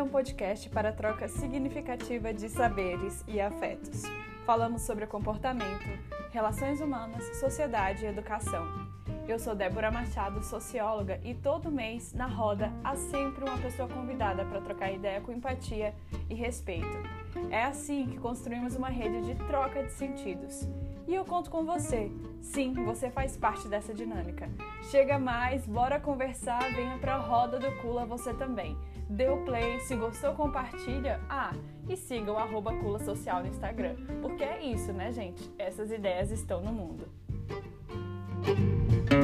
um podcast para troca significativa de saberes e afetos. Falamos sobre comportamento, relações humanas, sociedade e educação. Eu sou Débora Machado, socióloga, e todo mês, na roda, há sempre uma pessoa convidada para trocar ideia com empatia e respeito. É assim que construímos uma rede de troca de sentidos. E eu conto com você. Sim, você faz parte dessa dinâmica. Chega mais, bora conversar, venha pra roda do Cula você também. Dê o play, se gostou, compartilha. Ah, e siga o arroba Cula Social no Instagram. Porque é isso, né, gente? Essas ideias estão no mundo. Thank you.